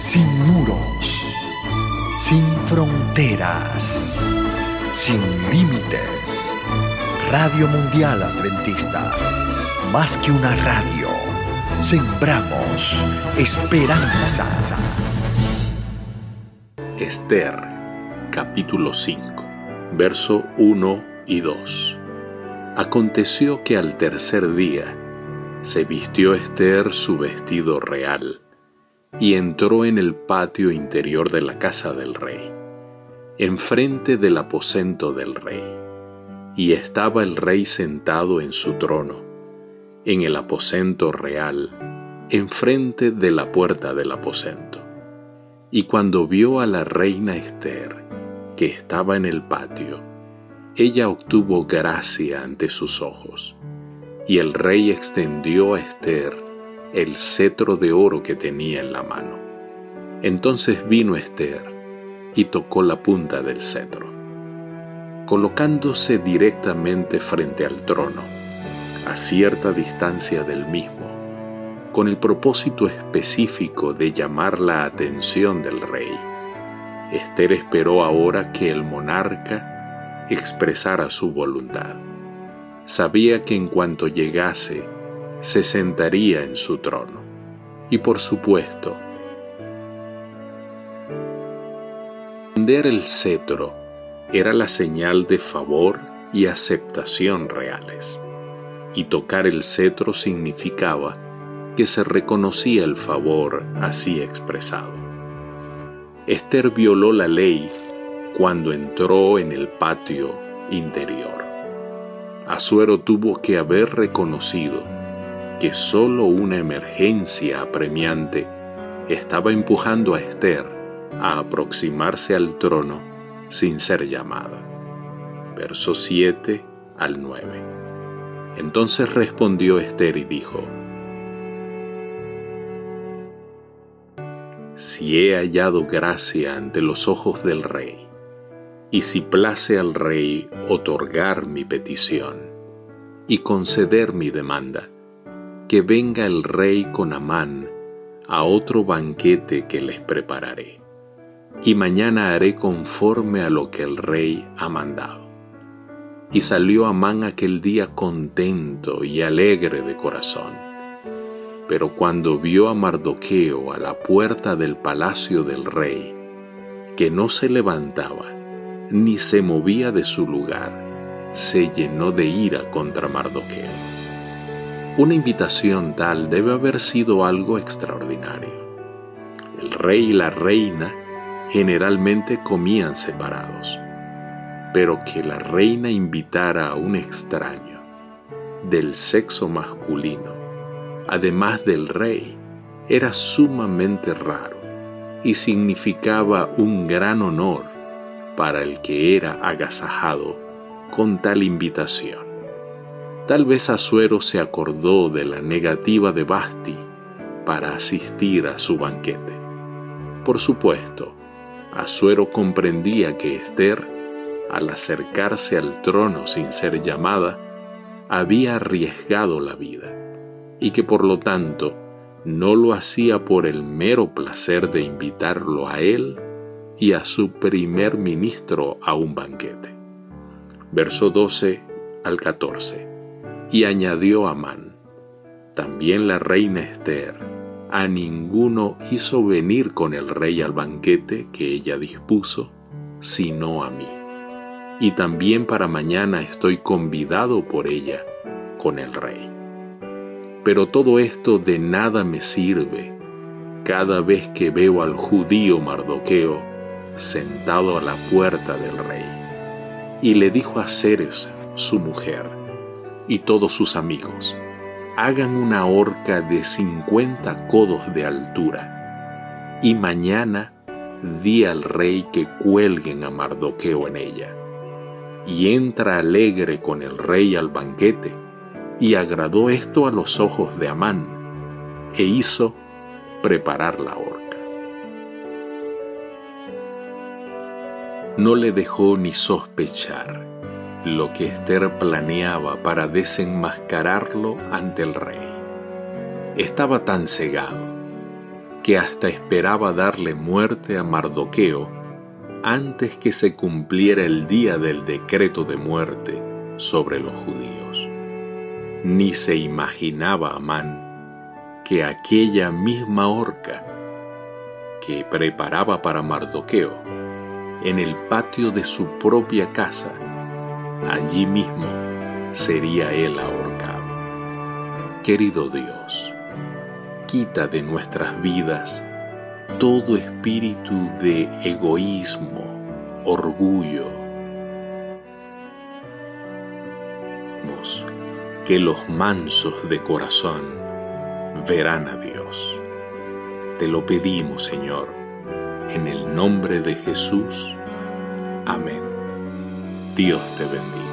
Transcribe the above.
sin muros, sin fronteras, sin límites. Radio Mundial Adventista, más que una radio, sembramos esperanza. Esther, capítulo 5, verso 1 y 2. Aconteció que al tercer día se vistió Esther su vestido real y entró en el patio interior de la casa del rey, enfrente del aposento del rey. Y estaba el rey sentado en su trono, en el aposento real, enfrente de la puerta del aposento. Y cuando vio a la reina Esther, que estaba en el patio, ella obtuvo gracia ante sus ojos. Y el rey extendió a Esther el cetro de oro que tenía en la mano. Entonces vino Esther y tocó la punta del cetro, colocándose directamente frente al trono, a cierta distancia del mismo, con el propósito específico de llamar la atención del rey. Esther esperó ahora que el monarca expresara su voluntad. Sabía que en cuanto llegase, se sentaría en su trono. Y por supuesto, tender el cetro era la señal de favor y aceptación reales. Y tocar el cetro significaba que se reconocía el favor así expresado. Esther violó la ley cuando entró en el patio interior. Asuero tuvo que haber reconocido que solo una emergencia apremiante estaba empujando a Esther a aproximarse al trono sin ser llamada. Verso 7 al 9. Entonces respondió Esther y dijo, Si he hallado gracia ante los ojos del rey, y si place al rey otorgar mi petición y conceder mi demanda, que venga el rey con Amán a otro banquete que les prepararé, y mañana haré conforme a lo que el rey ha mandado. Y salió Amán aquel día contento y alegre de corazón. Pero cuando vio a Mardoqueo a la puerta del palacio del rey, que no se levantaba ni se movía de su lugar, se llenó de ira contra Mardoqueo. Una invitación tal debe haber sido algo extraordinario. El rey y la reina generalmente comían separados, pero que la reina invitara a un extraño del sexo masculino, además del rey, era sumamente raro y significaba un gran honor para el que era agasajado con tal invitación. Tal vez Asuero se acordó de la negativa de Basti para asistir a su banquete. Por supuesto, Asuero comprendía que Esther, al acercarse al trono sin ser llamada, había arriesgado la vida y que por lo tanto no lo hacía por el mero placer de invitarlo a él y a su primer ministro a un banquete. Verso 12 al 14 y añadió Amán, también la reina Esther, a ninguno hizo venir con el rey al banquete que ella dispuso, sino a mí. Y también para mañana estoy convidado por ella con el rey. Pero todo esto de nada me sirve cada vez que veo al judío Mardoqueo sentado a la puerta del rey. Y le dijo a Ceres, su mujer, y todos sus amigos. Hagan una horca de cincuenta codos de altura, y mañana di al rey que cuelguen a Mardoqueo en ella. Y entra alegre con el rey al banquete, y agradó esto a los ojos de Amán, e hizo preparar la horca. No le dejó ni sospechar lo que Esther planeaba para desenmascararlo ante el rey. Estaba tan cegado que hasta esperaba darle muerte a Mardoqueo antes que se cumpliera el día del decreto de muerte sobre los judíos. Ni se imaginaba Amán que aquella misma horca que preparaba para Mardoqueo en el patio de su propia casa, allí mismo sería él ahorcado. Querido Dios, quita de nuestras vidas todo espíritu de egoísmo, orgullo. Que los mansos de corazón verán a Dios. Te lo pedimos, Señor, en el nombre de Jesús. Amén. Dios te bendiga.